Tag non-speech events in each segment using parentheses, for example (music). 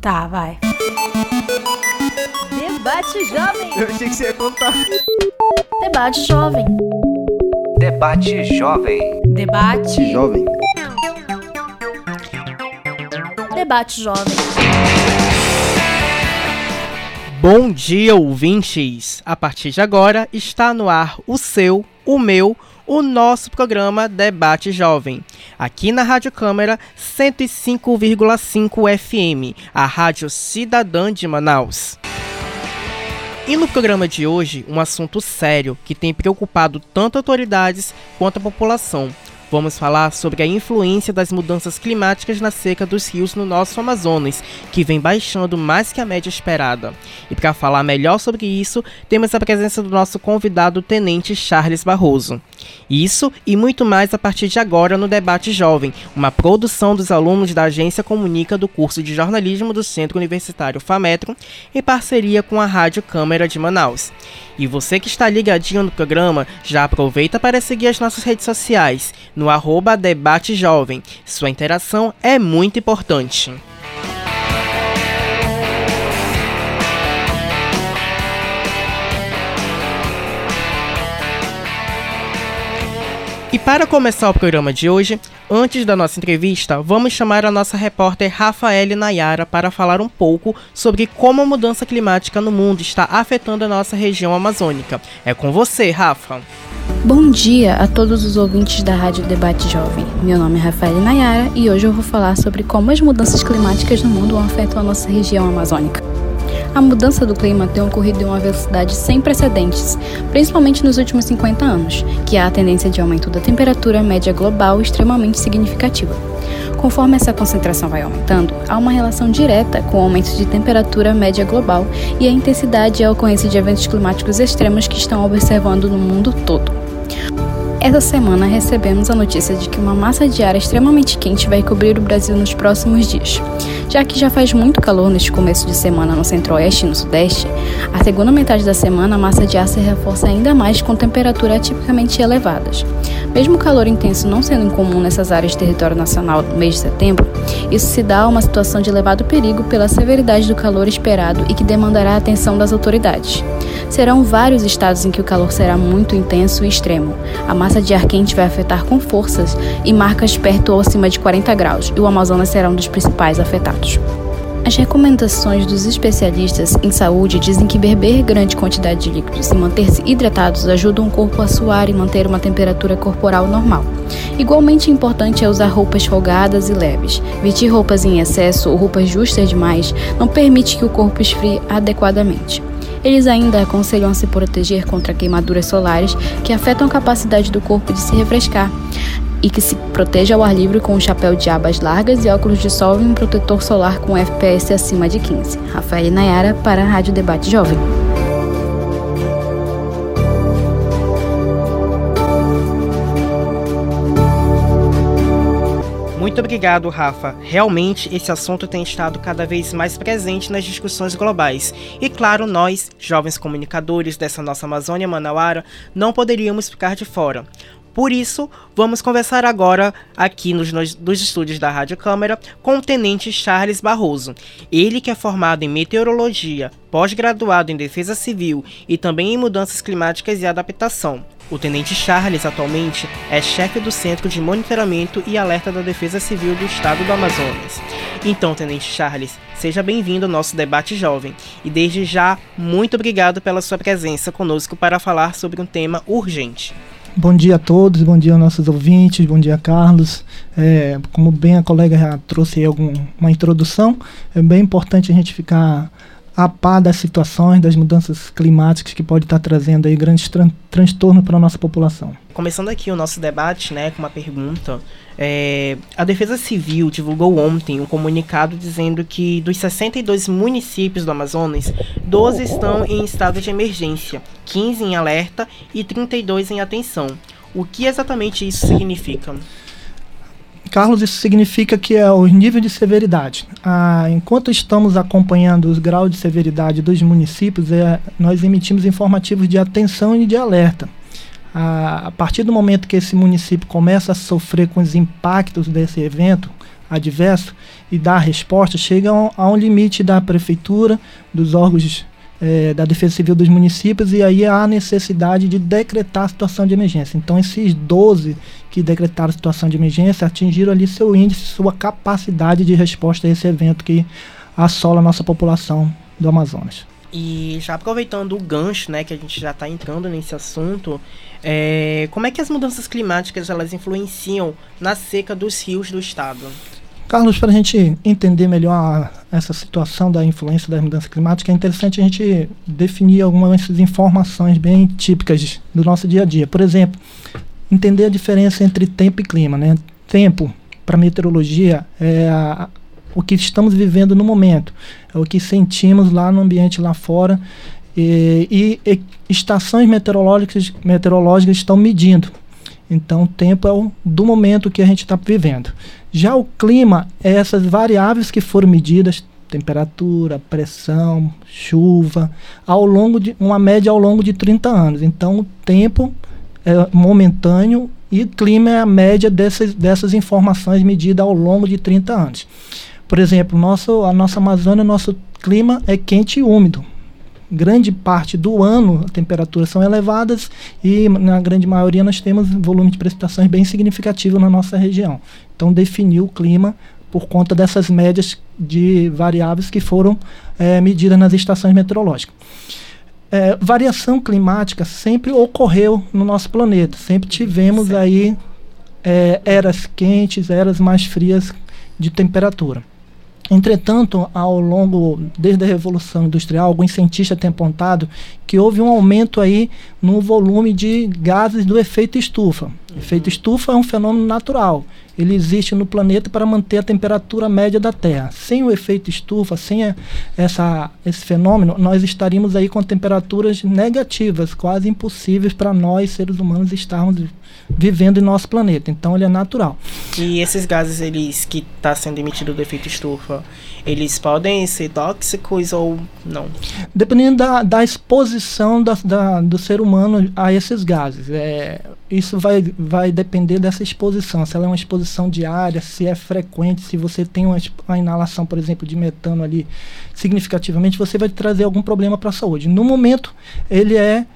Tá, vai. Debate Jovem. Eu achei que você ia contar. Debate jovem. Debate Jovem. Debate. Jovem. Debate jovem. Bom dia, ouvintes! A partir de agora está no ar o seu, o meu, o nosso programa Debate Jovem. Aqui na Rádio Câmara 105,5 FM, a Rádio Cidadã de Manaus. E no programa de hoje, um assunto sério que tem preocupado tanto autoridades quanto a população. Vamos falar sobre a influência das mudanças climáticas na seca dos rios no nosso Amazonas, que vem baixando mais que a média esperada. E para falar melhor sobre isso, temos a presença do nosso convidado, Tenente Charles Barroso. Isso e muito mais a partir de agora no Debate Jovem, uma produção dos alunos da Agência Comunica do curso de jornalismo do Centro Universitário FAMetro, em parceria com a Rádio Câmara de Manaus. E você que está ligadinho no programa, já aproveita para seguir as nossas redes sociais, no arroba Debate Jovem. Sua interação é muito importante. E para começar o programa de hoje, antes da nossa entrevista, vamos chamar a nossa repórter Rafaele Nayara para falar um pouco sobre como a mudança climática no mundo está afetando a nossa região amazônica. É com você, Rafa. Bom dia a todos os ouvintes da Rádio Debate Jovem. Meu nome é Rafael Nayara e hoje eu vou falar sobre como as mudanças climáticas no mundo afetam a nossa região amazônica. A mudança do clima tem ocorrido em uma velocidade sem precedentes, principalmente nos últimos 50 anos, que há a tendência de aumento da temperatura média global extremamente significativa. Conforme essa concentração vai aumentando, há uma relação direta com o aumento de temperatura média global e a intensidade e a ocorrência de eventos climáticos extremos que estão observando no mundo todo. Essa semana recebemos a notícia de que uma massa de ar extremamente quente vai cobrir o Brasil nos próximos dias. Já que já faz muito calor neste começo de semana no centro-oeste e no sudeste, a segunda metade da semana a massa de ar se reforça ainda mais com temperaturas tipicamente elevadas. Mesmo o calor intenso não sendo incomum nessas áreas de território nacional no mês de setembro, isso se dá a uma situação de elevado perigo pela severidade do calor esperado e que demandará a atenção das autoridades. Serão vários estados em que o calor será muito intenso e extremo. A massa de ar quente vai afetar com forças e marcas perto ou acima de 40 graus, e o Amazonas será um dos principais afetados. As recomendações dos especialistas em saúde dizem que beber grande quantidade de líquidos e manter-se hidratados ajudam o corpo a suar e manter uma temperatura corporal normal. Igualmente importante é usar roupas folgadas e leves. Vestir roupas em excesso ou roupas justas demais não permite que o corpo esfrie adequadamente. Eles ainda aconselham a se proteger contra queimaduras solares que afetam a capacidade do corpo de se refrescar e que se proteja ao ar livre com um chapéu de abas largas e óculos de sol e um protetor solar com FPS acima de 15. Rafael Nayara para a Rádio Debate Jovem. Muito obrigado, Rafa. Realmente, esse assunto tem estado cada vez mais presente nas discussões globais. E claro, nós, jovens comunicadores dessa nossa Amazônia Manauara, não poderíamos ficar de fora. Por isso, vamos conversar agora aqui nos, nos, estúdios da Rádio Câmara com o Tenente Charles Barroso. Ele que é formado em meteorologia, pós-graduado em defesa civil e também em mudanças climáticas e adaptação. O Tenente Charles atualmente é chefe do Centro de Monitoramento e Alerta da Defesa Civil do Estado do Amazonas. Então, Tenente Charles, seja bem-vindo ao nosso debate jovem e desde já muito obrigado pela sua presença conosco para falar sobre um tema urgente. Bom dia a todos, bom dia aos nossos ouvintes, bom dia Carlos. É, como bem a colega já trouxe algum, uma introdução, é bem importante a gente ficar a par das situações, das mudanças climáticas que pode estar trazendo aí grandes tran transtornos para a nossa população. Começando aqui o nosso debate, né, com uma pergunta. É, a Defesa Civil divulgou ontem um comunicado dizendo que dos 62 municípios do Amazonas, 12 estão em estado de emergência, 15 em alerta e 32 em atenção. O que exatamente isso significa? Carlos, isso significa que é o nível de severidade. Ah, enquanto estamos acompanhando os graus de severidade dos municípios, é, nós emitimos informativos de atenção e de alerta. Ah, a partir do momento que esse município começa a sofrer com os impactos desse evento, adverso e dar resposta, chegam a um limite da prefeitura, dos órgãos é, da Defesa Civil dos municípios, e aí há necessidade de decretar a situação de emergência. Então, esses 12 que decretaram a situação de emergência atingiram ali seu índice, sua capacidade de resposta a esse evento que assola a nossa população do Amazonas. E já aproveitando o gancho, né, que a gente já está entrando nesse assunto, é, como é que as mudanças climáticas elas influenciam na seca dos rios do estado? Carlos, para a gente entender melhor essa situação da influência das mudanças climáticas, é interessante a gente definir algumas informações bem típicas do nosso dia a dia. Por exemplo, entender a diferença entre tempo e clima. Né? Tempo, para meteorologia, é a, o que estamos vivendo no momento, é o que sentimos lá no ambiente lá fora e, e, e estações meteorológicas, meteorológicas estão medindo. Então, o tempo é o do momento que a gente está vivendo. Já o clima é essas variáveis que foram medidas, temperatura, pressão, chuva, ao longo de uma média ao longo de 30 anos. Então, o tempo é momentâneo e clima é a média dessas, dessas informações medidas ao longo de 30 anos. Por exemplo, nosso, a nossa Amazônia, nosso clima é quente e úmido. Grande parte do ano as temperaturas são elevadas e na grande maioria nós temos volume de precipitações bem significativo na nossa região. Então definiu o clima por conta dessas médias de variáveis que foram é, medidas nas estações meteorológicas. É, variação climática sempre ocorreu no nosso planeta. Sempre tivemos certo. aí é, eras quentes, eras mais frias de temperatura. Entretanto, ao longo, desde a Revolução Industrial, alguns cientistas têm apontado que houve um aumento aí no volume de gases do efeito estufa. Uhum. Efeito estufa é um fenômeno natural. Ele existe no planeta para manter a temperatura média da Terra. Sem o efeito estufa, sem a, essa, esse fenômeno, nós estaríamos aí com temperaturas negativas, quase impossíveis para nós, seres humanos, estarmos vivendo em nosso planeta. Então ele é natural. E esses gases eles que está sendo emitido do efeito estufa, eles podem ser tóxicos ou não? Dependendo da, da exposição da, da, do ser humano a esses gases. É, isso vai, vai depender dessa exposição. Se ela é uma exposição diária, se é frequente, se você tem uma, uma inalação, por exemplo, de metano ali significativamente, você vai trazer algum problema para a saúde. No momento, ele é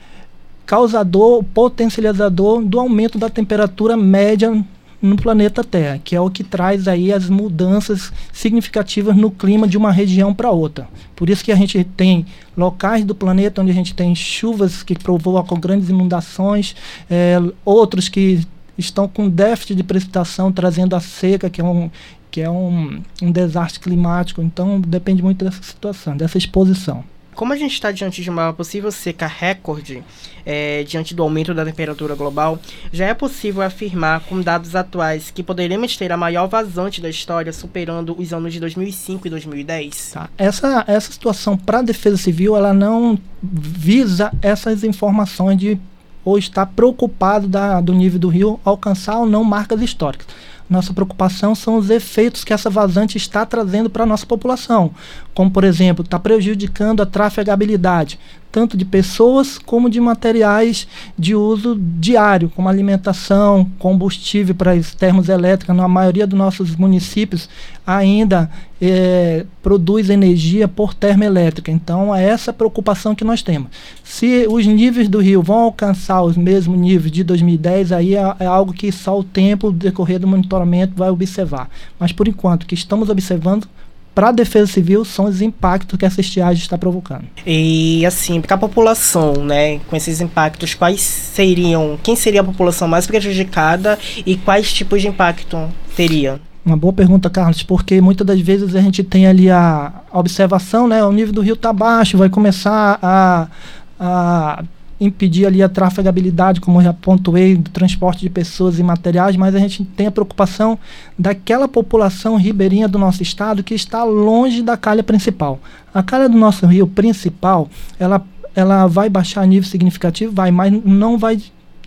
causador, potencializador do aumento da temperatura média no planeta Terra, que é o que traz aí as mudanças significativas no clima de uma região para outra. Por isso que a gente tem locais do planeta onde a gente tem chuvas que provocam grandes inundações, é, outros que estão com déficit de precipitação, trazendo a seca, que é um que é um, um desastre climático. Então depende muito dessa situação, dessa exposição. Como a gente está diante de uma possível seca recorde, é, diante do aumento da temperatura global, já é possível afirmar, com dados atuais, que poderemos ter a maior vazante da história, superando os anos de 2005 e 2010? Tá. Essa, essa situação para a Defesa Civil, ela não visa essas informações de ou estar preocupado da, do nível do rio alcançar ou não marcas históricas. Nossa preocupação são os efeitos que essa vazante está trazendo para a nossa população, como, por exemplo, está prejudicando a trafegabilidade, tanto de pessoas como de materiais de uso diário, como alimentação, combustível para as termoelétricas. Na maioria dos nossos municípios ainda é, produz energia por termoelétrica. Então, é essa preocupação que nós temos. Se os níveis do rio vão alcançar os mesmos níveis de 2010, aí é, é algo que só o tempo, decorrer do monitoramento, vai observar. Mas, por enquanto, o que estamos observando para a defesa civil são os impactos que essa estiagem está provocando. E assim, para a população, né, com esses impactos, quais seriam, quem seria a população mais prejudicada e quais tipos de impacto teria? Uma boa pergunta, Carlos, porque muitas das vezes a gente tem ali a, observação, né, o nível do rio está baixo, vai começar a, a impedir ali a trafegabilidade, como eu já pontuei, do transporte de pessoas e materiais, mas a gente tem a preocupação daquela população ribeirinha do nosso estado que está longe da calha principal. A calha do nosso rio principal, ela, ela vai baixar a nível significativo, vai, mas não vai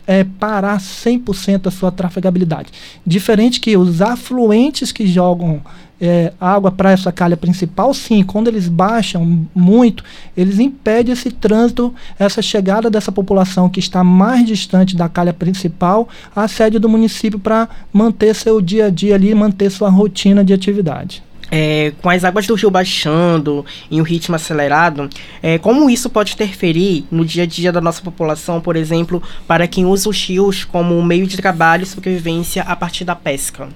é, parar 100% a sua trafegabilidade. Diferente que os afluentes que jogam é, água para essa calha principal, sim, quando eles baixam muito, eles impedem esse trânsito, essa chegada dessa população que está mais distante da calha principal à sede do município para manter seu dia a dia ali, manter sua rotina de atividade. É, com as águas do rio baixando em um ritmo acelerado, é, como isso pode interferir no dia a dia da nossa população, por exemplo, para quem usa os rios como meio de trabalho e sobrevivência a partir da pesca?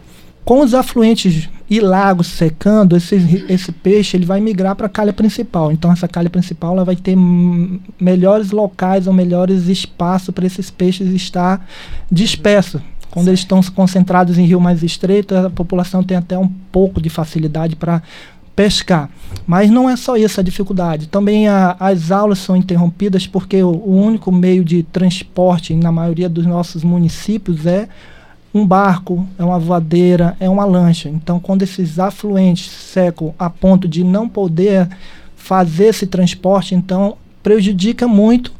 Com os afluentes e lagos secando, esse, esse peixe ele vai migrar para a calha principal. Então essa calha principal ela vai ter melhores locais ou melhores espaços para esses peixes estar dispersos. Quando eles estão concentrados em rio mais estreito, a população tem até um pouco de facilidade para pescar. Mas não é só isso a dificuldade. Também a, as aulas são interrompidas porque o, o único meio de transporte na maioria dos nossos municípios é um barco, é uma voadeira, é uma lancha. Então, quando esses afluentes secam a ponto de não poder fazer esse transporte, então prejudica muito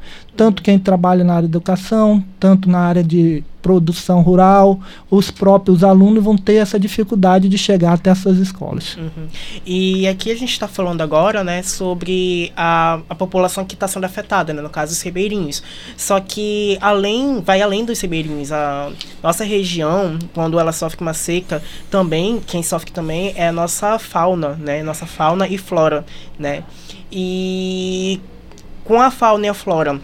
tanto quem trabalha na área de educação, tanto na área de produção rural, os próprios alunos vão ter essa dificuldade de chegar até essas escolas. Uhum. E aqui a gente está falando agora, né, sobre a, a população que está sendo afetada, né, no caso os ribeirinhos. Só que além, vai além dos ribeirinhos, a nossa região, quando ela sofre uma seca, também quem sofre também é a nossa fauna, né, nossa fauna e flora, né. E com a fauna e a flora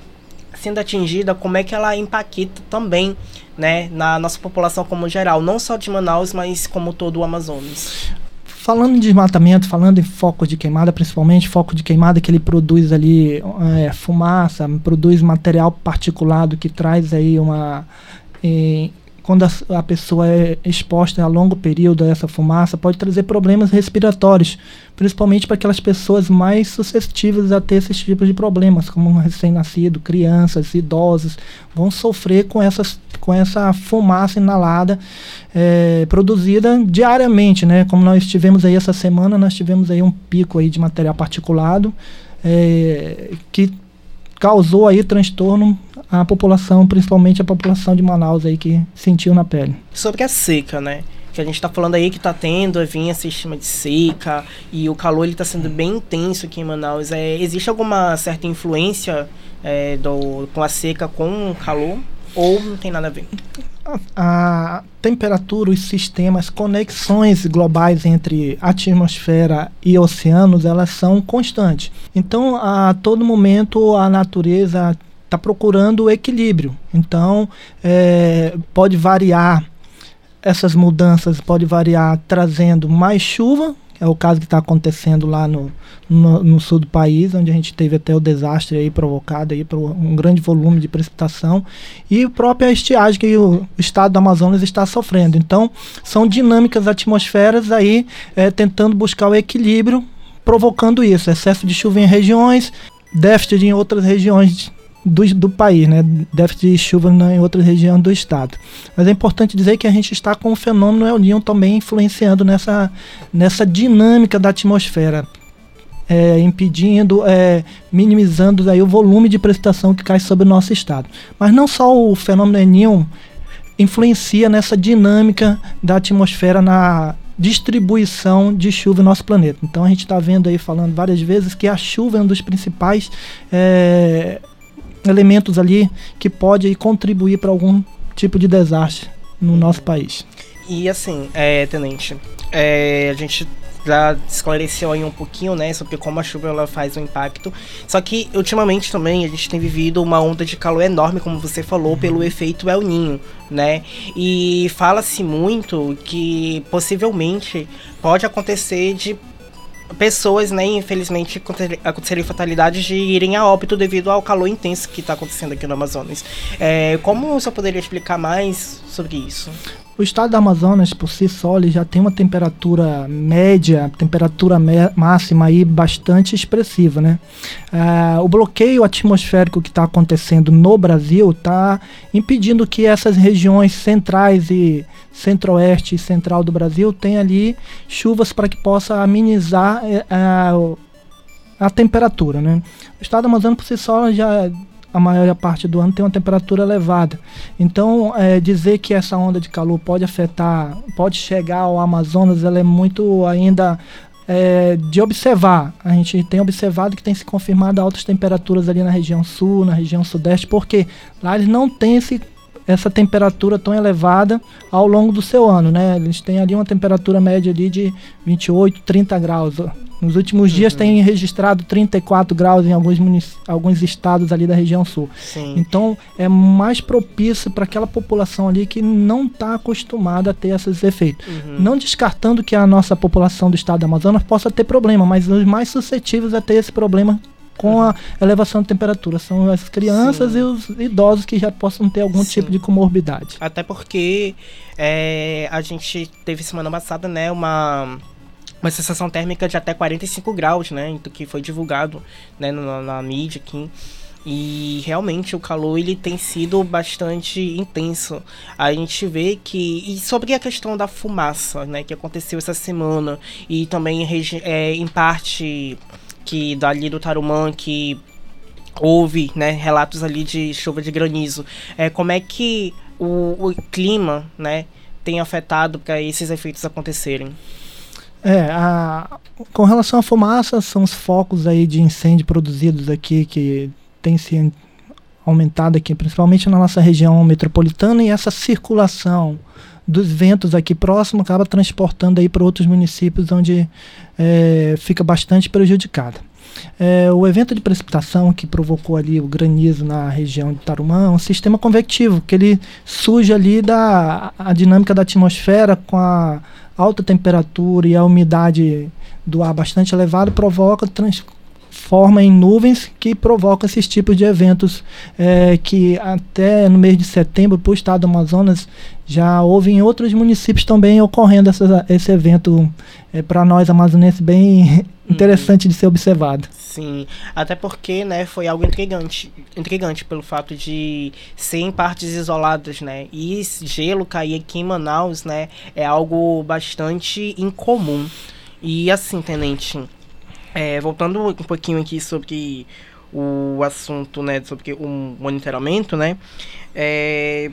sendo atingida, como é que ela impacta também né, na nossa população como geral, não só de Manaus, mas como todo o Amazonas. Falando em desmatamento, falando em foco de queimada, principalmente foco de queimada que ele produz ali é, fumaça, produz material particulado que traz aí uma é, quando a, a, pessoa é exposta a longo período a essa fumaça, pode trazer problemas respiratórios, principalmente para aquelas pessoas mais suscetíveis a ter esses tipos de problemas, como um recém-nascido, crianças, idosos, vão sofrer com, essas, com essa fumaça inalada é, produzida diariamente, né? Como nós tivemos aí essa semana, nós tivemos aí um pico aí de material particulado é, que causou aí transtorno à população, principalmente a população de Manaus aí que sentiu na pele. Sobre a seca, né? Que a gente está falando aí que está tendo, vinha sistema de seca e o calor ele está sendo bem intenso aqui em Manaus. É, existe alguma certa influência é, do, com a seca com o calor? Ou não tem nada a ver? A, temperatura, os sistemas, conexões globais entre atmosfera e oceanos, elas são constantes. Então, a todo momento, a natureza está procurando o equilíbrio. Então, é, pode variar essas mudanças, pode variar trazendo mais chuva, é o caso que está acontecendo lá no, no, no, sul do país, onde a gente teve até o desastre aí provocado aí por um grande volume de precipitação e a própria estiagem que o, estado do Amazonas está sofrendo. Então, são dinâmicas atmosferas aí é, tentando buscar o equilíbrio, provocando isso, excesso de chuva em regiões, déficit em outras regiões do, do país, né? déficit de chuva em outras regiões do estado. Mas é importante dizer que a gente está com o fenômeno El Niño também influenciando nessa, nessa dinâmica da atmosfera. É, impedindo, é, minimizando aí o volume de precipitação que cai sobre o nosso estado. Mas não só o fenômeno El Niño influencia nessa dinâmica da atmosfera na distribuição de chuva no nosso planeta. Então a gente está vendo aí falando várias vezes que a chuva é um dos principais é, elementos ali que pode contribuir para algum tipo de desastre no nosso país. E assim, é, tenente, é, a gente já esclareceu aí um pouquinho, né, sobre como a chuva ela faz um impacto. Só que ultimamente também a gente tem vivido uma onda de calor enorme, como você falou, uhum. pelo efeito El Ninho, né? E fala-se muito que possivelmente pode acontecer de pessoas, né, infelizmente, aconteceram fatalidades de irem a óbito devido ao calor intenso que está acontecendo aqui no Amazonas. É, como o senhor poderia explicar mais sobre isso? O estado do Amazonas, por si só, ele já tem uma temperatura média, temperatura máxima aí bastante expressiva, né? Uh, o bloqueio atmosférico que está acontecendo no Brasil está impedindo que essas regiões centrais e centro-oeste e central do Brasil tenham ali chuvas para que possa amenizar uh, a temperatura, né? O estado do Amazonas, por si só, já a maior parte do ano tem uma temperatura elevada. Então, é, dizer que essa onda de calor pode afetar, pode chegar ao Amazonas, ela é muito ainda é, de observar. A gente tem observado que tem se confirmado altas temperaturas ali na região sul, na região sudeste, porque lá eles não têm esse essa temperatura tão elevada ao longo do seu ano, né? Eles têm ali uma temperatura média ali de 28, 30 graus. Nos últimos uhum. dias tem registrado 34 graus em alguns, alguns estados ali da região sul. Sim. Então é mais propício para aquela população ali que não está acostumada a ter esses efeitos. Uhum. Não descartando que a nossa população do estado do Amazonas possa ter problema, mas os mais suscetíveis a ter esse problema com a elevação de temperatura. São as crianças Sim. e os idosos que já possam ter algum Sim. tipo de comorbidade. Até porque é, a gente teve semana passada, né, uma uma sensação térmica de até 45 graus, né, que foi divulgado, né, na, na mídia aqui. E realmente o calor ele tem sido bastante intenso. A gente vê que e sobre a questão da fumaça, né, que aconteceu essa semana e também é, em parte que dali do Tarumã que houve né, relatos ali de chuva de granizo. É, como é que o, o clima né, tem afetado para esses efeitos acontecerem? É, a, com relação à fumaça, são os focos aí de incêndio produzidos aqui que tem se aumentado aqui, principalmente na nossa região metropolitana, e essa circulação dos ventos aqui próximo acaba transportando aí para outros municípios onde é, fica bastante prejudicada. É, o evento de precipitação que provocou ali o granizo na região de Tarumã é um sistema convectivo, que ele surge ali da a dinâmica da atmosfera com a alta temperatura e a umidade do ar bastante elevada provoca trans, forma em nuvens que provocam esses tipos de eventos. É, que até no mês de setembro, para o estado do Amazonas, já houve em outros municípios também ocorrendo essa, esse evento é, para nós amazonenses bem interessante de ser observado. Sim, até porque, né, foi algo intrigante, intrigante pelo fato de ser em partes isoladas, né, e gelo cair aqui em Manaus, né, é algo bastante incomum. E assim, tenente, é, voltando um pouquinho aqui sobre o assunto, né, sobre o monitoramento, né, é,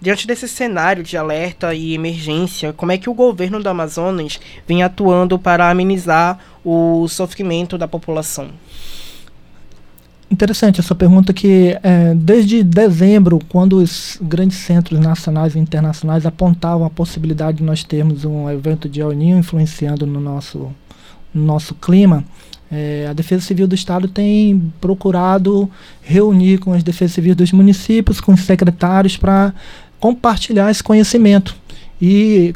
diante desse cenário de alerta e emergência, como é que o governo do Amazonas vem atuando para amenizar o sofrimento da população? Interessante essa pergunta que é, desde dezembro, quando os grandes centros nacionais e internacionais apontavam a possibilidade de nós termos um evento de El Niño influenciando no nosso no nosso clima, é, a Defesa Civil do Estado tem procurado reunir com as Defesas Civis dos municípios, com os secretários, para compartilhar esse conhecimento. E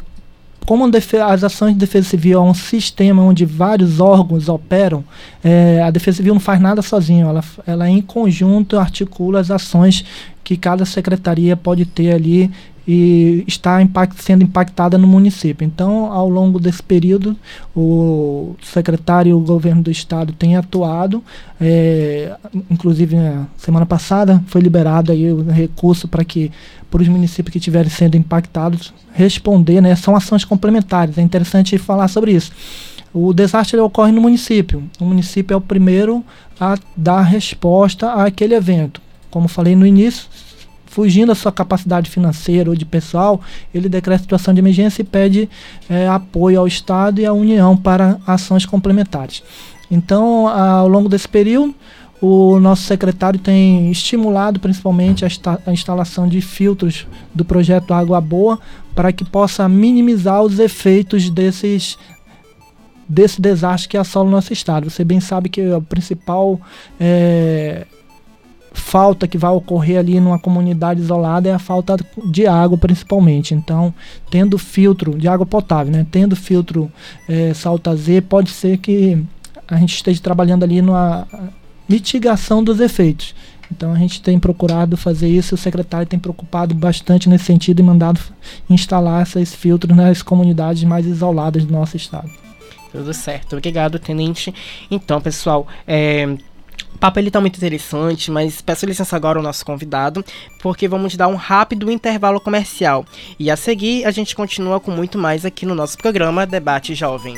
como as ações de defesa civil é um sistema onde vários órgãos operam, é, a defesa civil não faz nada sozinha, ela, ela em conjunto articula as ações que cada secretaria pode ter ali e está impact, sendo impactada no município. Então, ao longo desse período, o secretário e o governo do estado têm atuado, é, inclusive na semana passada foi liberado aí o recurso para que para os municípios que estiverem sendo impactados responder, né? São ações complementares. É interessante falar sobre isso. O desastre ocorre no município. O município é o primeiro a dar resposta àquele evento. Como falei no início, fugindo da sua capacidade financeira ou de pessoal, ele decreta situação de emergência e pede é, apoio ao Estado e à União para ações complementares. Então, ao longo desse período, o nosso secretário tem estimulado principalmente a, a, instalação de filtros do projeto Água Boa para que possa minimizar os efeitos desses desse desastre que assola o nosso estado. Você bem sabe que o principal é, falta que vai ocorrer ali numa comunidade isolada é a falta de água, principalmente. Então, tendo filtro de água potável, né? Tendo filtro é, Salta Z, pode ser que a gente esteja trabalhando ali numa mitigação dos efeitos. Então a gente tem procurado fazer isso, o secretário tem preocupado bastante nesse sentido e mandado instalar esses filtros nas comunidades mais isoladas do nosso estado. Tudo certo, obrigado, tenente. Então, pessoal, é, o papo ele tá muito interessante, mas peço licença agora ao nosso convidado, porque vamos dar um rápido intervalo comercial. E a seguir, a gente continua com muito mais aqui no nosso programa Debate Jovem.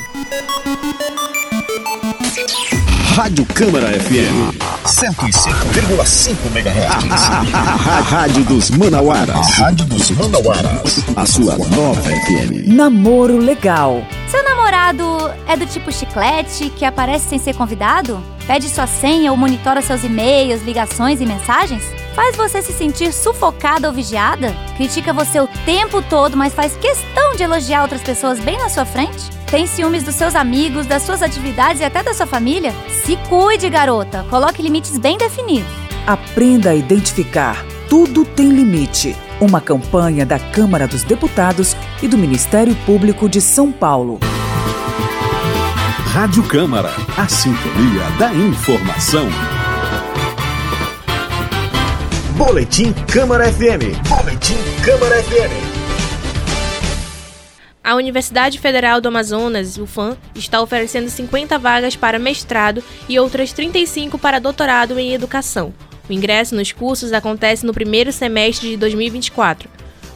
Rádio Câmara FM. 105,5 MHz. (laughs) A Rádio dos Manauaras. A Rádio dos Manauaras. A sua nova FM. Namoro legal. Seu namorado é do tipo chiclete que aparece sem ser convidado? Pede sua senha ou monitora seus e-mails, ligações e mensagens? Faz você se sentir sufocada ou vigiada? Critica você o tempo todo, mas faz questão de elogiar outras pessoas bem na sua frente? Tem ciúmes dos seus amigos, das suas atividades e até da sua família? Se cuide, garota. Coloque limites bem definidos. Aprenda a identificar. Tudo tem limite. Uma campanha da Câmara dos Deputados e do Ministério Público de São Paulo. Rádio Câmara, a sintonia da informação. Boletim Câmara FM. Boletim Câmara FM. A Universidade Federal do Amazonas, UFAM, está oferecendo 50 vagas para mestrado e outras 35 para doutorado em educação. O ingresso nos cursos acontece no primeiro semestre de 2024.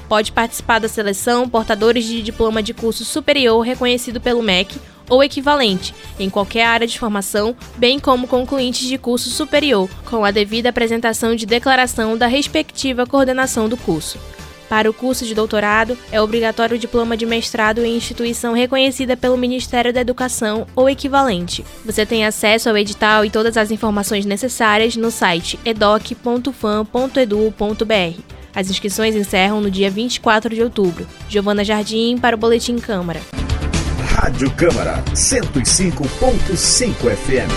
Pode participar da seleção portadores de diploma de curso superior reconhecido pelo MEC ou equivalente, em qualquer área de formação, bem como concluintes de curso superior, com a devida apresentação de declaração da respectiva coordenação do curso. Para o curso de doutorado, é obrigatório o diploma de mestrado em instituição reconhecida pelo Ministério da Educação ou equivalente. Você tem acesso ao edital e todas as informações necessárias no site edoc.fam.edu.br. As inscrições encerram no dia 24 de outubro. Giovana Jardim para o Boletim Câmara. Rádio Câmara 105.5 FM.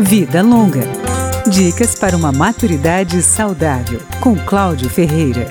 Vida Longa. Dicas para uma maturidade saudável, com Cláudio Ferreira.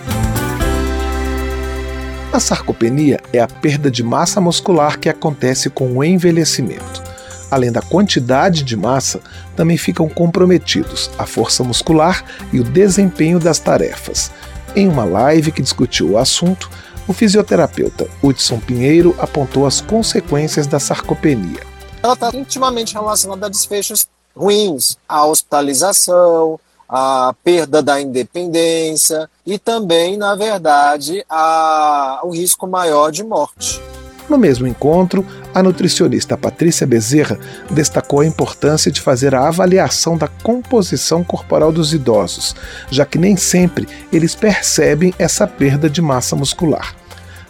A sarcopenia é a perda de massa muscular que acontece com o envelhecimento. Além da quantidade de massa, também ficam comprometidos a força muscular e o desempenho das tarefas. Em uma live que discutiu o assunto, o fisioterapeuta Hudson Pinheiro apontou as consequências da sarcopenia. Ela está intimamente relacionada a desfechos ruins, a hospitalização, a perda da independência e também, na verdade, a, o risco maior de morte. No mesmo encontro, a nutricionista Patrícia Bezerra destacou a importância de fazer a avaliação da composição corporal dos idosos, já que nem sempre eles percebem essa perda de massa muscular.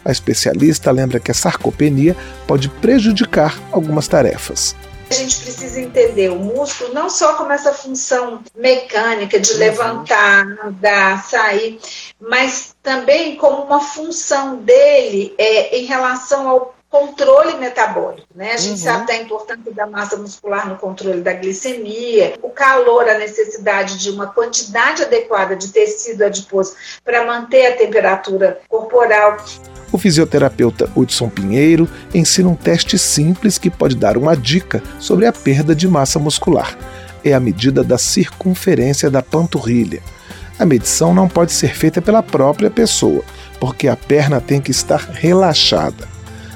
A especialista lembra que a sarcopenia pode prejudicar algumas tarefas. A gente precisa entender o músculo não só como essa função mecânica de levantar, andar, sair, mas também como uma função dele é, em relação ao controle metabólico, né? A gente uhum. sabe da importância da massa muscular no controle da glicemia, o calor, a necessidade de uma quantidade adequada de tecido adiposo para manter a temperatura corporal. O fisioterapeuta Hudson Pinheiro ensina um teste simples que pode dar uma dica sobre a perda de massa muscular. É a medida da circunferência da panturrilha. A medição não pode ser feita pela própria pessoa, porque a perna tem que estar relaxada.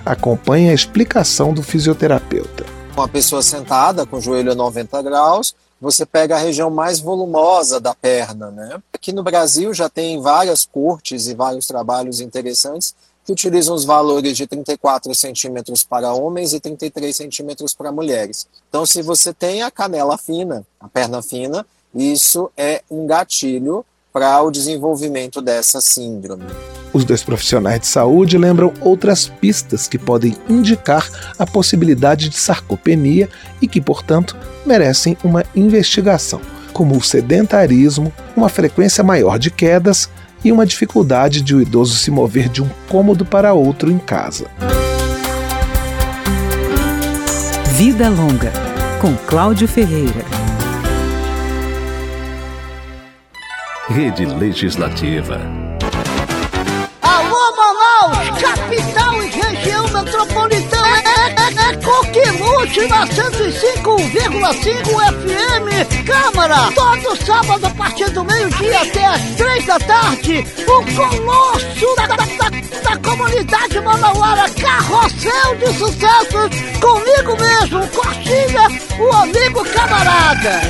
Acompanhe a explicação do fisioterapeuta. Uma pessoa sentada com o joelho a 90 graus, você pega a região mais volumosa da perna, né? Aqui no Brasil já tem várias cortes e vários trabalhos interessantes que utilizam os valores de 34 centímetros para homens e 33 centímetros para mulheres. Então, se você tem a canela fina, a perna fina, isso é um gatilho para o desenvolvimento dessa síndrome. Os dois profissionais de saúde lembram outras pistas que podem indicar a possibilidade de sarcopenia e que, portanto, merecem uma investigação, como o sedentarismo, uma frequência maior de quedas e uma dificuldade de o idoso se mover de um cômodo para outro em casa. Vida Longa, com Cláudio Ferreira. Rede Legislativa. Na 105,5 FM. Câmara, todo sábado a partir do meio-dia até as três da tarde. O colosso da, da, da, da comunidade manauara, carrossel de sucesso. Comigo mesmo, Coxinha, o amigo camarada.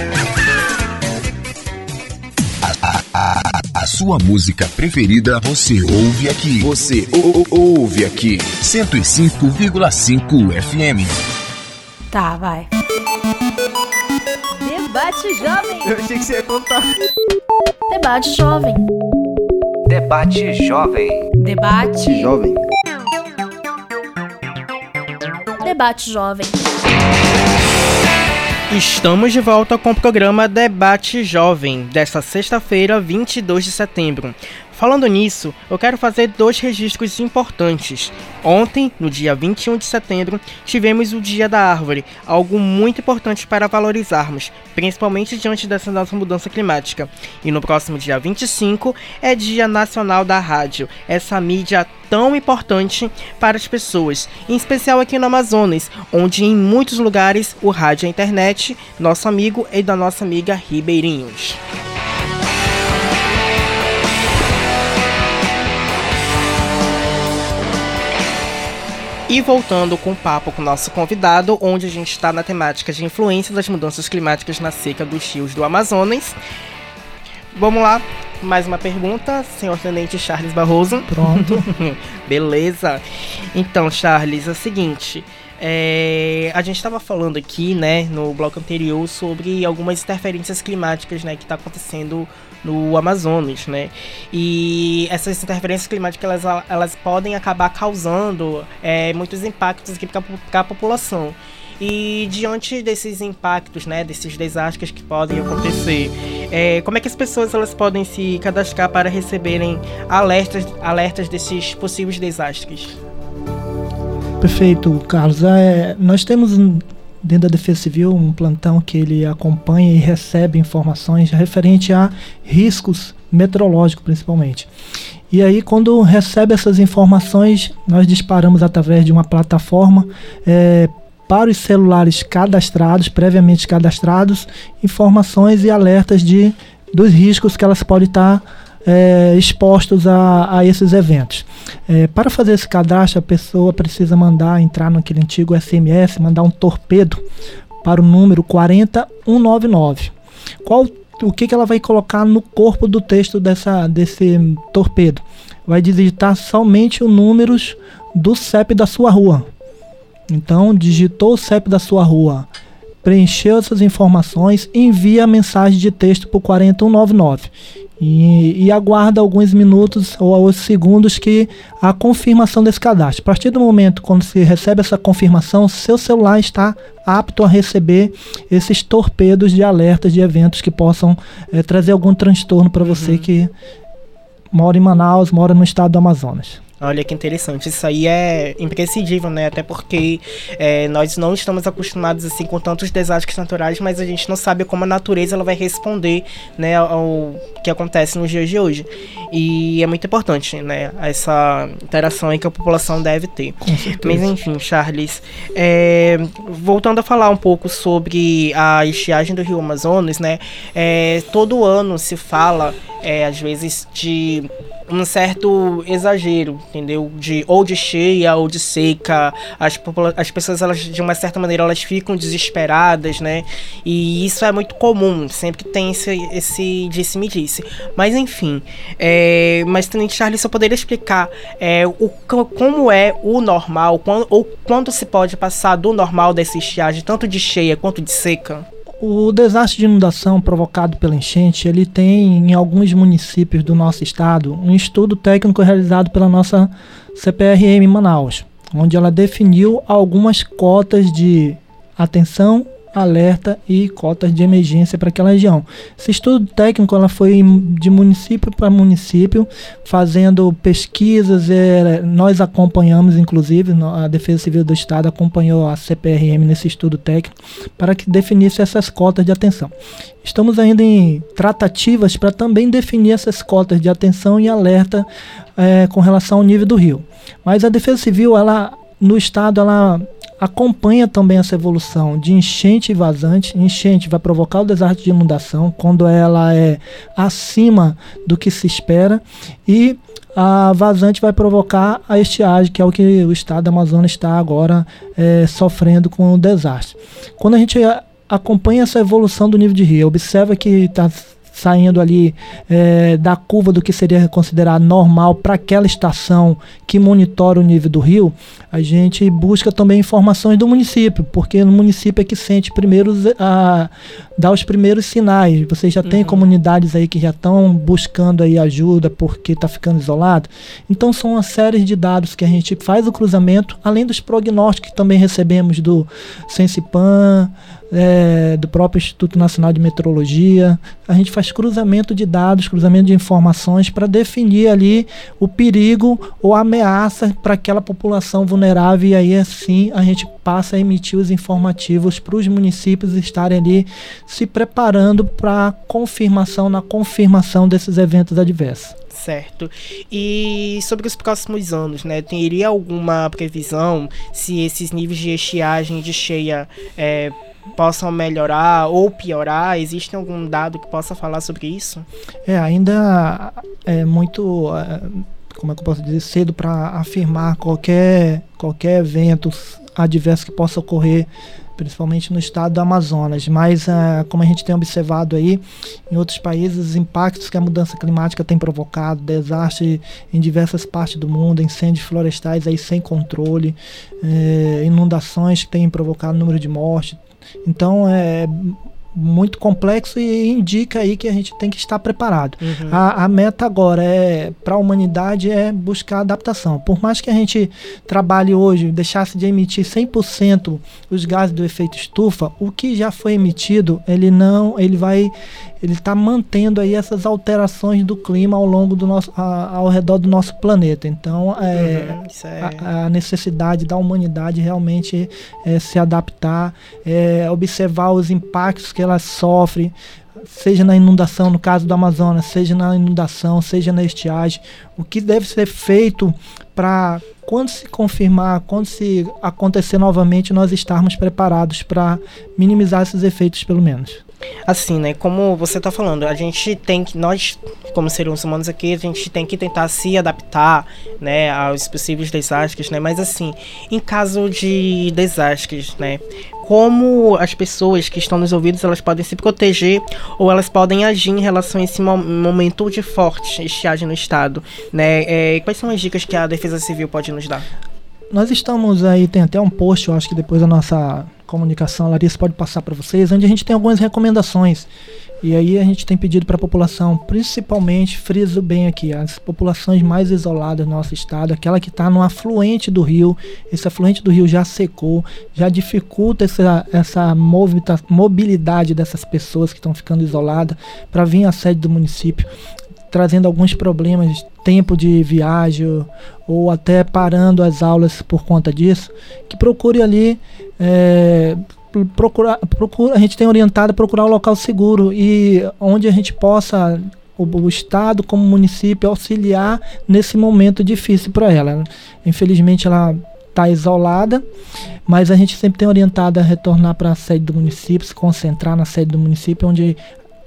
A sua música preferida você ouve aqui. Você ou, ouve aqui. 105,5 FM. Tá, vai. Debate Jovem. Eu achei que você ia contar. Debate Jovem. Debate Jovem. Debate Jovem. Debate Jovem. Estamos de volta com o programa Debate Jovem, desta sexta-feira, 22 de setembro. Falando nisso, eu quero fazer dois registros importantes. Ontem, no dia 21 de setembro, tivemos o Dia da Árvore, algo muito importante para valorizarmos, principalmente diante dessa nossa mudança climática. E no próximo dia 25 é Dia Nacional da Rádio, essa mídia tão importante para as pessoas, em especial aqui no Amazonas, onde em muitos lugares o rádio e a internet, nosso amigo e da nossa amiga Ribeirinhos. E voltando com o papo com o nosso convidado, onde a gente está na temática de influência das mudanças climáticas na seca dos rios do Amazonas. Vamos lá, mais uma pergunta, senhor tenente Charles Barroso. Pronto. (laughs) Beleza. Então, Charles, é o seguinte. é, a gente estava falando aqui, né, no bloco anterior sobre algumas interferências climáticas, né, que está acontecendo no Amazonas, né? E essas interferências climáticas elas, elas podem acabar causando é, muitos impactos aqui para a população. E diante desses impactos, né, desses desastres que podem acontecer, é, como é que as pessoas elas podem se cadastrar para receberem alertas, alertas desses possíveis desastres? Perfeito, Carlos. É, nós temos dentro da Defesa Civil um plantão que ele acompanha e recebe informações referente a riscos meteorológicos, principalmente. E aí, quando recebe essas informações, nós disparamos através de uma plataforma é, para os celulares cadastrados, previamente cadastrados, informações e alertas de, dos riscos que elas podem estar é, expostos a, a esses eventos. É, para fazer esse cadastro, a pessoa precisa mandar entrar naquele antigo SMS, mandar um torpedo para o número 40199. Qual o que, que ela vai colocar no corpo do texto dessa, desse torpedo? Vai digitar somente os números do CEP da sua rua. Então, digitou o CEP da sua rua, preencheu essas informações, envia a mensagem de texto para o 4199 e, e aguarda alguns minutos ou alguns segundos que a confirmação desse cadastro. A partir do momento quando você recebe essa confirmação, seu celular está apto a receber esses torpedos de alertas de eventos que possam eh, trazer algum transtorno para você que mora em Manaus, mora no estado do Amazonas. Olha que interessante, isso aí é imprescindível, né? Até porque é, nós não estamos acostumados assim com tantos desastres naturais, mas a gente não sabe como a natureza ela vai responder, né, ao que acontece nos dias de hoje. E é muito importante, né, essa interação aí que a população deve ter. Mas enfim, Charles, é, voltando a falar um pouco sobre a estiagem do Rio Amazonas, né? é, todo ano se fala, é, às vezes, de um certo exagero, entendeu? De ou de cheia ou de seca. As, as pessoas, elas, de uma certa maneira, elas ficam desesperadas, né? E isso é muito comum, sempre que tem esse, esse disse-me-disse. Mas enfim, é, mas Tenente Charles, você poderia explicar é, o, co- como é o normal, quando, ou quanto se pode passar do normal dessa estiagem, tanto de cheia quanto de seca? O desastre de inundação provocado pela enchente, ele tem em alguns municípios do nosso estado um estudo técnico realizado pela nossa CPRM Manaus, onde ela definiu algumas cotas de atenção, alerta e cotas de emergência para aquela região. Esse estudo técnico ela foi de município para município, fazendo pesquisas, eh, nós acompanhamos inclusive, a Defesa Civil do Estado acompanhou a CPRM nesse estudo técnico para que definisse essas cotas de atenção. Estamos ainda em tratativas para também definir essas cotas de atenção e alerta eh, com relação ao nível do rio. Mas a Defesa Civil, ela no estado, ela acompanha também essa evolução de enchente e vazante. Enchente vai provocar o desastre de inundação quando ela é acima do que se espera e a vazante vai provocar a estiagem, que é o que o estado do Amazonas está agora eh, sofrendo com o desastre. Quando a gente acompanha essa evolução do nível de rio, observa que está saindo ali é, da curva do que seria considerado normal para aquela estação que monitora o nível do rio, a gente busca também informações do município, porque no município é que sente primeiro a dar os primeiros sinais. Vocês já uhum. têm comunidades aí que já estão buscando aí ajuda porque está ficando isolado. Então são uma série de dados que a gente faz o cruzamento, além dos prognósticos que também recebemos do Sensipan, é, do próprio Instituto Nacional de Meteorologia. A gente faz cruzamento de dados, cruzamento de informações para definir ali o perigo ou a ameaça para aquela população vulnerável e aí assim a gente passa a emitir os informativos para os municípios estarem ali se preparando para confirmação na confirmação desses eventos adversos. Certo. E sobre os próximos anos, né? Teria alguma previsão se esses níveis de estiagem de cheia é, possam melhorar ou piorar? Existe algum dado que possa falar sobre isso? É, ainda é muito, é, como é que eu posso dizer, cedo para afirmar qualquer, qualquer evento adverso que possa ocorrer principalmente no estado do Amazonas. Mas, uh, como a gente tem observado aí, em outros países, os impactos que a mudança climática tem provocado, desastres em diversas partes do mundo, incêndios florestais aí sem controle, eh, inundações que têm provocado número de mortes, então é muito complexo e indica aí que a gente tem que estar preparado. Uhum. A, a, meta agora é para a humanidade é buscar adaptação. Por mais que a gente trabalhe hoje, deixasse de emitir 100% os gases do efeito estufa, o que já foi emitido, ele não, ele vai ele está mantendo aí essas alterações do clima ao longo do nosso, a, ao redor do nosso planeta. Então, é, uhum, é... A, a, necessidade da humanidade realmente é se adaptar, é observar os impactos que ela sofre, seja na inundação, no caso do Amazonas, seja na inundação, seja na estiagem, o que deve ser feito para quando se confirmar, quando se acontecer novamente, nós estarmos preparados para minimizar esses efeitos, pelo menos. Assim, né? Como você está falando, a gente tem que, nós, como seres humanos aqui, a gente tem que tentar se adaptar, né, aos possíveis desastres, né? Mas assim, em caso de desastres, né? Como as pessoas que estão nos ouvidos, elas podem se proteger ou elas podem agir em relação a esse momento de forte estiagem no estado, né? É, quais são as dicas que a Defesa Civil pode nos dar? Nós estamos aí, tem até um post, eu acho que depois da nossa comunicação, a Larissa pode passar para vocês, onde a gente tem algumas recomendações. E aí a gente tem pedido para a população, principalmente, friso bem aqui, as populações mais isoladas do nosso estado, aquela que está no afluente do rio, esse afluente do rio já secou, já dificulta essa, essa mobilidade dessas pessoas que estão ficando isoladas para vir à sede do município trazendo alguns problemas, tempo de viagem ou até parando as aulas por conta disso, que procure ali é, procurar, procura, a gente tem orientado a procurar um local seguro e onde a gente possa o, o estado como município auxiliar nesse momento difícil para ela. Infelizmente ela está isolada, mas a gente sempre tem orientado a retornar para a sede do município, se concentrar na sede do município, onde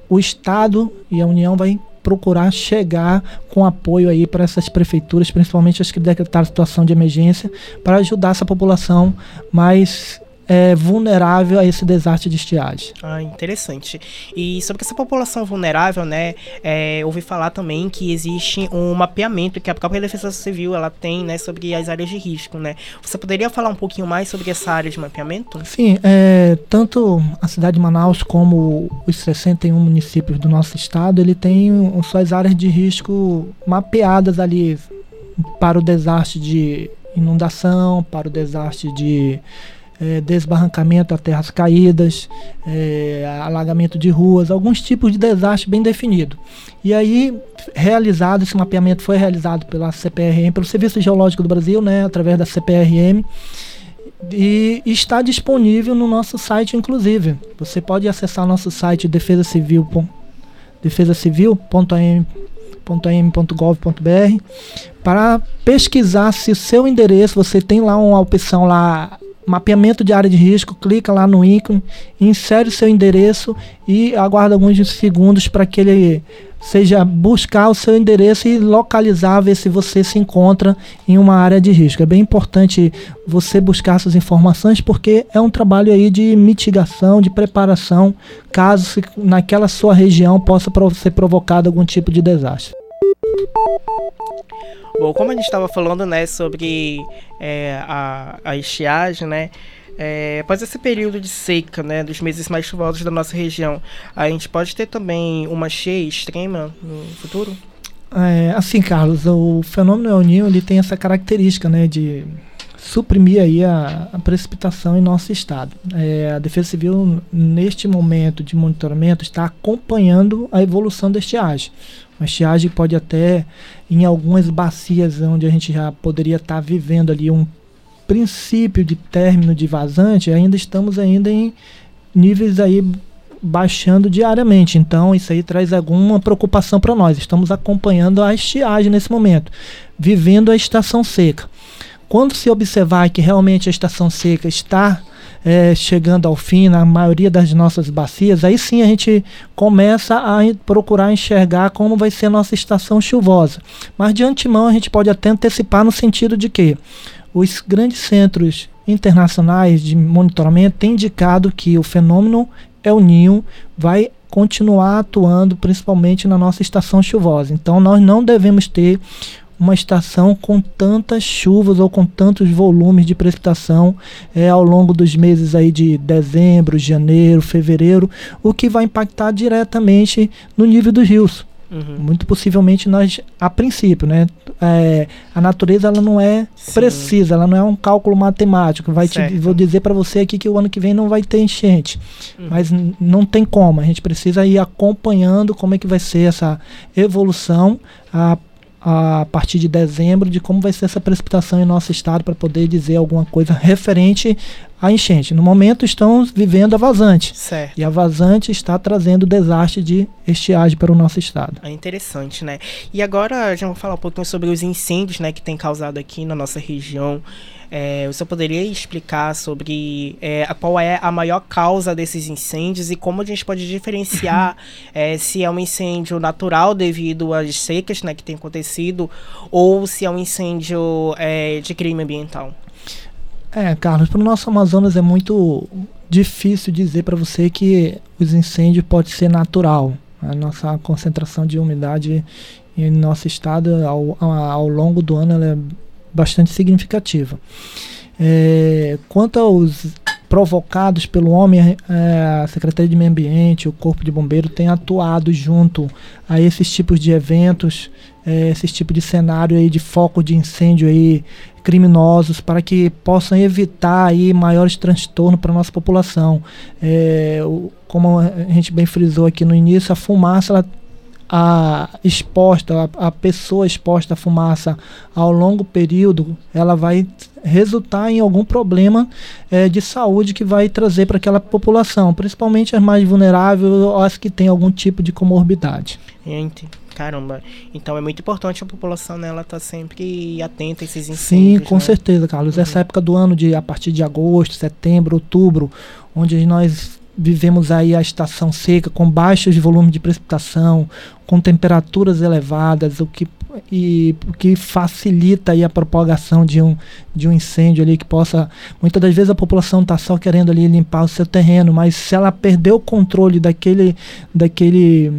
o estado e a União vai procurar chegar com apoio aí para essas prefeituras, principalmente as que decretaram situação de emergência, para ajudar essa população mais é, vulnerável a esse desastre de estiagem. Ah, interessante. E sobre essa população vulnerável, né, é, ouvi falar também que existe um mapeamento que a própria Defesa Civil ela tem, né, sobre as áreas de risco, né. Você poderia falar um pouquinho mais sobre essa área de mapeamento? Sim, é, tanto a cidade de Manaus como os 61 municípios do nosso estado, ele tem suas áreas de risco mapeadas ali para o desastre de inundação, para o desastre de é, desbarrancamento a terras caídas, é, alagamento de ruas, alguns tipos de desastre bem definido. E aí, realizado, esse mapeamento foi realizado pela CPRM, pelo Serviço Geológico do Brasil, né, através da CPRM, e está disponível no nosso site, inclusive. Você pode acessar nosso site defesa civil, defesacivil.am.gov.br para pesquisar se o seu endereço, você tem lá uma opção lá mapeamento de área de risco, clica lá no ícone, insere o seu endereço e aguarda alguns segundos para que ele seja buscar o seu endereço e localizar, ver se você se encontra em uma área de risco. É bem importante você buscar essas informações porque é um trabalho aí de mitigação, de preparação, caso naquela sua região possa ser provocado algum tipo de desastre. Bom, como a gente estava falando, né, sobre é, a, a estiagem, né, é, após esse período de seca, né, dos meses mais chuvosos da nossa região, a gente pode ter também uma cheia extrema no futuro? É, assim, Carlos, o fenômeno El Niño ele tem essa característica, né, de suprimir aí a, a precipitação em nosso estado. É, a Defesa Civil, neste momento de monitoramento, está acompanhando a evolução da estiagem. A estiagem pode até, em algumas bacias onde a gente já poderia estar vivendo ali um princípio de término de vazante, ainda estamos ainda em níveis aí baixando diariamente. Então, isso aí traz alguma preocupação para nós. Estamos acompanhando a estiagem nesse momento, vivendo a estação seca. Quando se observar que realmente a estação seca está é, chegando ao fim na maioria das nossas bacias, aí sim a gente começa a procurar enxergar como vai ser a nossa estação chuvosa. Mas de antemão a gente pode até antecipar no sentido de que os grandes centros internacionais de monitoramento têm indicado que o fenômeno El Ninho vai continuar atuando principalmente na nossa estação chuvosa. Então nós não devemos ter uma estação com tantas chuvas ou com tantos volumes de precipitação é, ao longo dos meses aí de dezembro, janeiro, fevereiro, o que vai impactar diretamente no nível dos rios. Uhum. Muito possivelmente nós, a princípio, né? É, a natureza ela não é Sim. precisa, ela não é um cálculo matemático. Vai te, vou dizer para você aqui que o ano que vem não vai ter enchente, uhum. mas não tem como. A gente precisa ir acompanhando como é que vai ser essa evolução. A a partir de dezembro de como vai ser essa precipitação em nosso estado para poder dizer alguma coisa referente à enchente. No momento estamos vivendo a vazante. Certo. E a vazante está trazendo desastre de estiagem para o nosso estado. É interessante, né? E agora já vou falar um pouquinho sobre os incêndios, né, que tem causado aqui na nossa região. É, você poderia explicar sobre é, qual é a maior causa desses incêndios e como a gente pode diferenciar (laughs) é, se é um incêndio natural devido às secas né, que tem acontecido ou se é um incêndio é, de crime ambiental? É, Carlos, para o nosso Amazonas é muito difícil dizer para você que os incêndios pode ser natural. A nossa concentração de umidade em nosso estado ao, ao longo do ano é bastante significativa. É, quanto aos provocados pelo homem, é, a Secretaria de Meio Ambiente, o Corpo de Bombeiro tem atuado junto a esses tipos de eventos, é, esses tipos de cenário aí de foco de incêndio aí criminosos para que possam evitar aí maiores transtornos para a nossa população. É, como a gente bem frisou aqui no início, a fumaça ela a exposta, a, a, pessoa exposta à fumaça ao longo período, ela vai resultar em algum problema é, de saúde que vai trazer para aquela população, principalmente as mais vulneráveis ou as que têm algum tipo de comorbidade. Gente, caramba. Então é muito importante a população né, ela estar tá sempre atenta a esses incêndios. Sim, com né? certeza, Carlos. Uhum. Essa época do ano, de a partir de agosto, setembro, outubro, onde nós vivemos aí a estação seca com baixos volumes de precipitação, com temperaturas elevadas, o que e o que facilita aí a propagação de um, de um incêndio ali que possa muitas das vezes a população está só querendo ali limpar o seu terreno, mas se ela perder o controle daquele daquele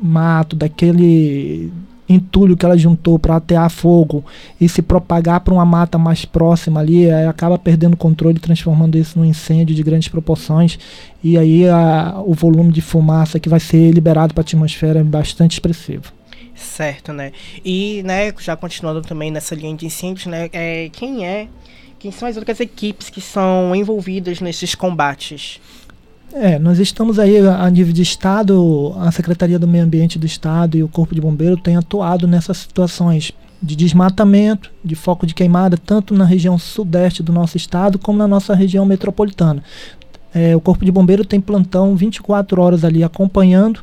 mato, daquele entulho que ela juntou para atear fogo e se propagar para uma mata mais próxima ali, acaba perdendo o controle, transformando isso num incêndio de grandes proporções. E aí a, o volume de fumaça que vai ser liberado para a atmosfera é bastante expressivo. Certo, né? E, né, já continuando também nessa linha de incêndios, né, é, quem é, quem são as outras equipes que são envolvidas nesses combates? É, nós estamos aí a nível de Estado, a Secretaria do Meio Ambiente do Estado e o Corpo de Bombeiro têm atuado nessas situações de desmatamento, de foco de queimada, tanto na região sudeste do nosso estado como na nossa região metropolitana. É, o Corpo de Bombeiro tem plantão 24 horas ali acompanhando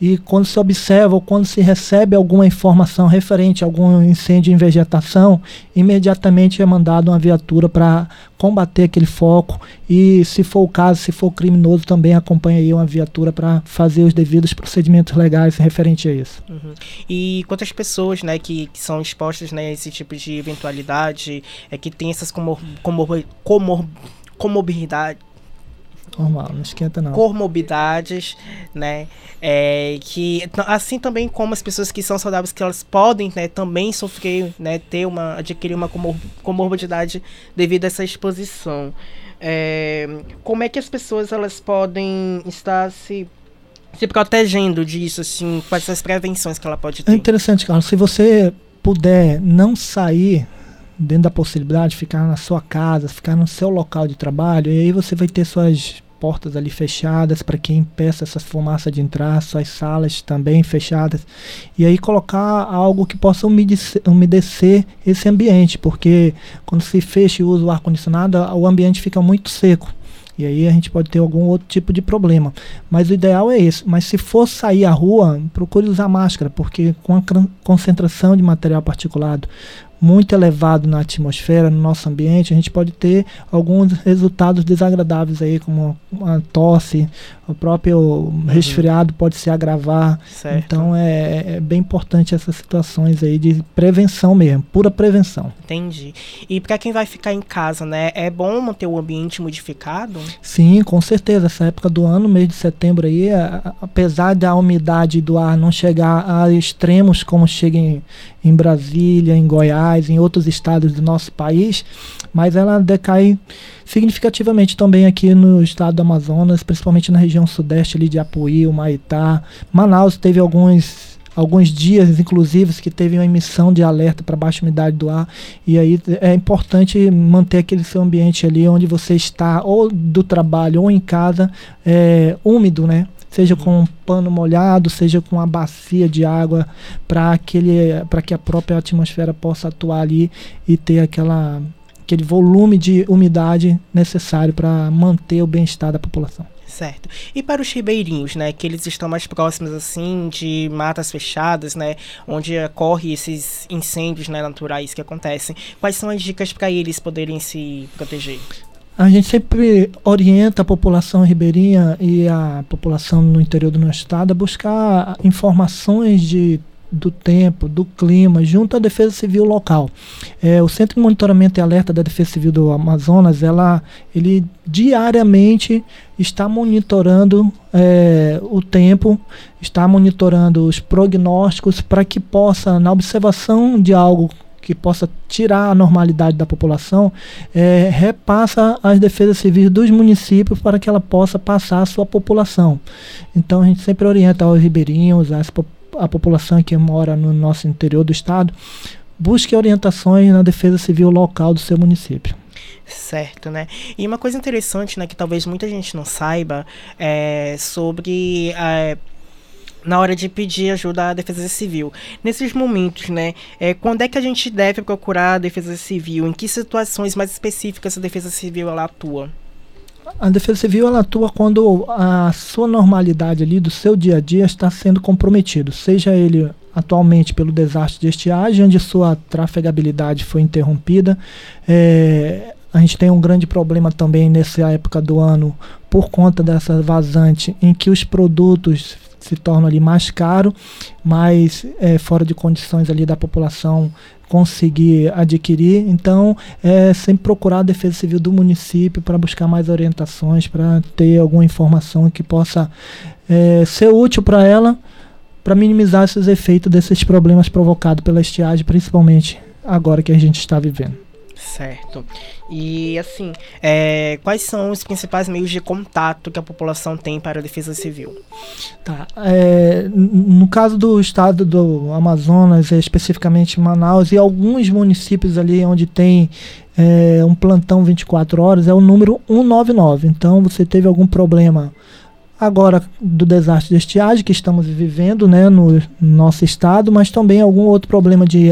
e quando se observa ou quando se recebe alguma informação referente a algum incêndio em vegetação, imediatamente é mandado uma viatura para combater aquele foco e, se for o caso, se for criminoso, também acompanha aí uma viatura para fazer os devidos procedimentos legais referente a isso. Uhum. E quantas pessoas, né, que, que, são expostas né, a esse tipo de eventualidade, é que tem essas comor comor comor comorbidades Normal, não esquenta não. Comorbidades, né? É, que assim também como as pessoas que são saudáveis que elas podem, né, também sofrer, né, ter uma adquirir uma comor comorbidade devido a essa exposição. É, como é que as pessoas elas podem estar se se protegendo disso, assim, quais as prevenções que ela pode ter? É interessante, Carlos. Se você puder não sair dentro da possibilidade, ficar na sua casa, ficar no seu local de trabalho, e aí você vai ter suas portas ali fechadas para quem impeça essa fumaça de entrar, suas salas também fechadas. E aí colocar algo que possa umedecer, umedecer esse ambiente, porque quando se fecha e usa o ar-condicionado, o ambiente fica muito seco. E aí a gente pode ter algum outro tipo de problema. Mas o ideal é esse. Mas se for sair à rua, procure usar máscara, porque com a concentração de material particulado muito elevado na atmosfera, no nosso ambiente, a gente pode ter alguns resultados desagradáveis aí, como uma tosse, o próprio uhum. resfriado pode se agravar. Certo. Então é, é, bem importante essas situações aí de prevenção mesmo, pura prevenção. Entendi. E para quem vai ficar em casa, né, é bom manter o ambiente modificado? Sim, com certeza. Essa época do ano, mês de setembro aí, apesar da umidade do ar não chegar a extremos como chega em, em Brasília, em Goiás, em outros estados do nosso país, mas ela decai significativamente também aqui no estado do Amazonas, principalmente na região sudeste ali de Apuí, Humaitá. Manaus teve alguns alguns dias, inclusive, que teve uma emissão de alerta para baixa umidade do ar. E aí é importante manter aquele seu ambiente ali onde você está, ou do trabalho ou em casa, é, úmido, né? seja com um pano molhado, seja com uma bacia de água, para que a própria atmosfera possa atuar ali e ter aquela, aquele volume de umidade necessário para manter o bem-estar da população. Certo. E para os ribeirinhos, né, que eles estão mais próximos assim de matas fechadas, né, onde ocorre esses incêndios né, naturais que acontecem, quais são as dicas para eles poderem se proteger? A gente sempre orienta a população ribeirinha e a população no interior do nosso estado a buscar informações de do tempo, do clima, junto à Defesa Civil local. É, o Centro de Monitoramento e Alerta da Defesa Civil do Amazonas, ela, ele diariamente está monitorando é, o tempo, está monitorando os prognósticos para que possa, na observação de algo que possa tirar a normalidade da população, é, repassa as defesas civis dos municípios para que ela possa passar a sua população. Então a gente sempre orienta aos ribeirinhos, as, a população que mora no nosso interior do estado, busque orientações na defesa civil local do seu município. Certo, né? E uma coisa interessante, né, que talvez muita gente não saiba, é sobre é, na hora de pedir ajuda à Defesa Civil. Nesses momentos, né, é, quando é que a gente deve procurar a Defesa Civil? Em que situações mais específicas a Defesa Civil ela atua? A Defesa Civil ela atua quando a sua normalidade ali do seu dia a dia está sendo comprometido, seja ele atualmente pelo desastre de estiagem, onde sua trafegabilidade foi interrompida. É, a gente tem um grande problema também nessa época do ano por conta dessa vazante, em que os produtos se tornam ali mais caro, mais é, fora de condições ali da população conseguir adquirir. Então, é sempre procurar a Defesa Civil do município para buscar mais orientações, para ter alguma informação que possa é, ser útil para ela, para minimizar esses efeitos desses problemas provocados pela estiagem, principalmente agora que a gente está vivendo. Certo. E assim, é, quais são os principais meios de contato que a população tem para a defesa civil? Tá. É, no caso do estado do Amazonas, é, especificamente Manaus, e alguns municípios ali onde tem é, um plantão 24 horas, é o número 199. Então, você teve algum problema agora do desastre de estiagem que estamos vivendo né, no, no nosso estado, mas também algum outro problema de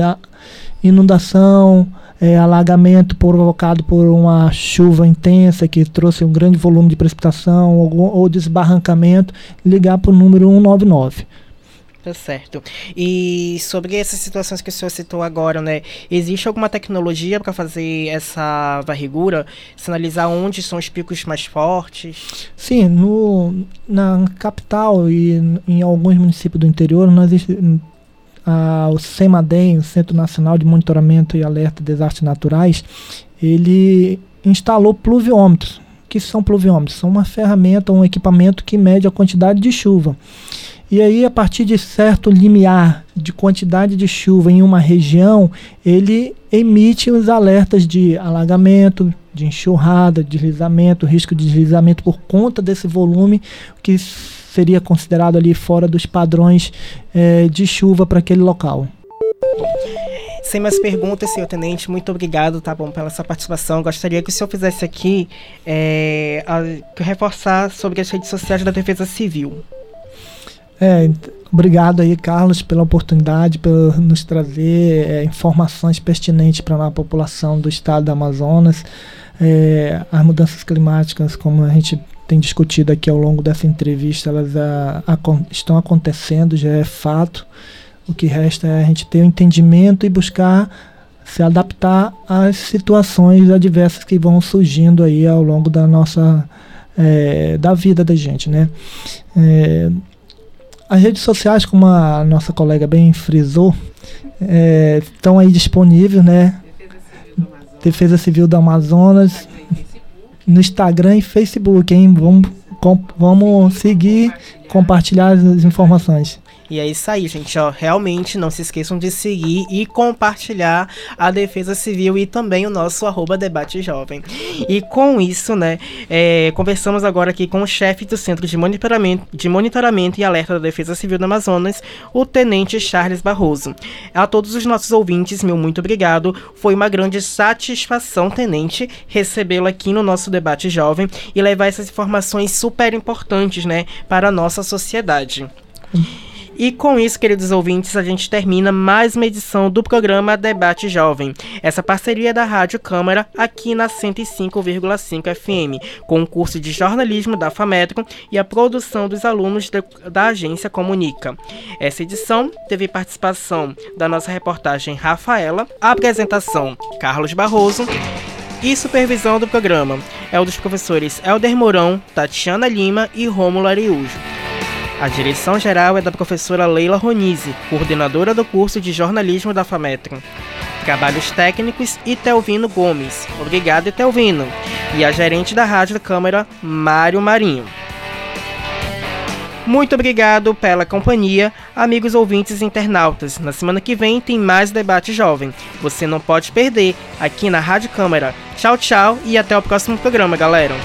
inundação é, alagamento provocado por uma chuva intensa que trouxe um grande volume de precipitação ou, ou desbarrancamento, ligar para o número 199. Tá certo. E sobre essas situações que o senhor citou agora, né? Existe alguma tecnologia para fazer essa varrigura, sinalizar onde são os picos mais fortes? Sim, no, na capital e em alguns municípios do interior, nós o CEMADEM, o Centro Nacional de Monitoramento e Alerta de Desastres Naturais, ele instalou pluviômetros. O que são pluviômetros? São uma ferramenta, um equipamento que mede a quantidade de chuva. E aí, a partir de certo limiar de quantidade de chuva em uma região, ele emite os alertas de alagamento, de enxurrada, deslizamento, risco de deslizamento por conta desse volume que seria considerado ali fora dos padrões é, de chuva para aquele local. Sem mais perguntas, senhor tenente, muito obrigado, tá bom, pela sua participação. Gostaria que o senhor fizesse aqui é, a, reforçar sobre as redes sociais da Defesa Civil. É, obrigado aí, Carlos, pela oportunidade, por nos trazer é, informações pertinentes para a população do estado do Amazonas. É, as mudanças climáticas, como a gente tem discutido aqui ao longo dessa entrevista, elas a, a, estão acontecendo, já é fato. O que resta é a gente ter o um entendimento e buscar se adaptar às situações adversas que vão surgindo aí ao longo da nossa é, da vida da gente, né? É, as redes sociais, como a nossa colega bem frisou, é, estão aí disponíveis, né? Defesa Civil do Amazonas, no Instagram e Facebook, hein? Vamos, com, vamos seguir, compartilhar as informações. E é isso aí, gente. Ó, realmente não se esqueçam de seguir e compartilhar a Defesa Civil e também o nosso arroba debate jovem. E com isso, né, é, conversamos agora aqui com o chefe do Centro de Monitoramento, de Monitoramento e Alerta da Defesa Civil do Amazonas, o Tenente Charles Barroso. A todos os nossos ouvintes, meu muito obrigado. Foi uma grande satisfação, Tenente, recebê-lo aqui no nosso debate jovem e levar essas informações super importantes, né, para a nossa sociedade. E com isso, queridos ouvintes, a gente termina mais uma edição do programa Debate Jovem. Essa parceria da Rádio Câmara aqui na 105,5 FM, com o curso de jornalismo da FAMETRO e a produção dos alunos de, da agência Comunica. Essa edição teve participação da nossa reportagem Rafaela, apresentação Carlos Barroso e supervisão do programa é o dos professores Elder Mourão, Tatiana Lima e Rômulo Ariújo. A direção geral é da professora Leila Ronise, coordenadora do curso de jornalismo da FAMETRO. Trabalhos técnicos e Telvino Gomes. Obrigado, Telvino. E a gerente da Rádio Câmara, Mário Marinho. Muito obrigado pela companhia, amigos ouvintes e internautas. Na semana que vem tem mais debate jovem. Você não pode perder aqui na Rádio Câmara. Tchau, tchau e até o próximo programa, galera.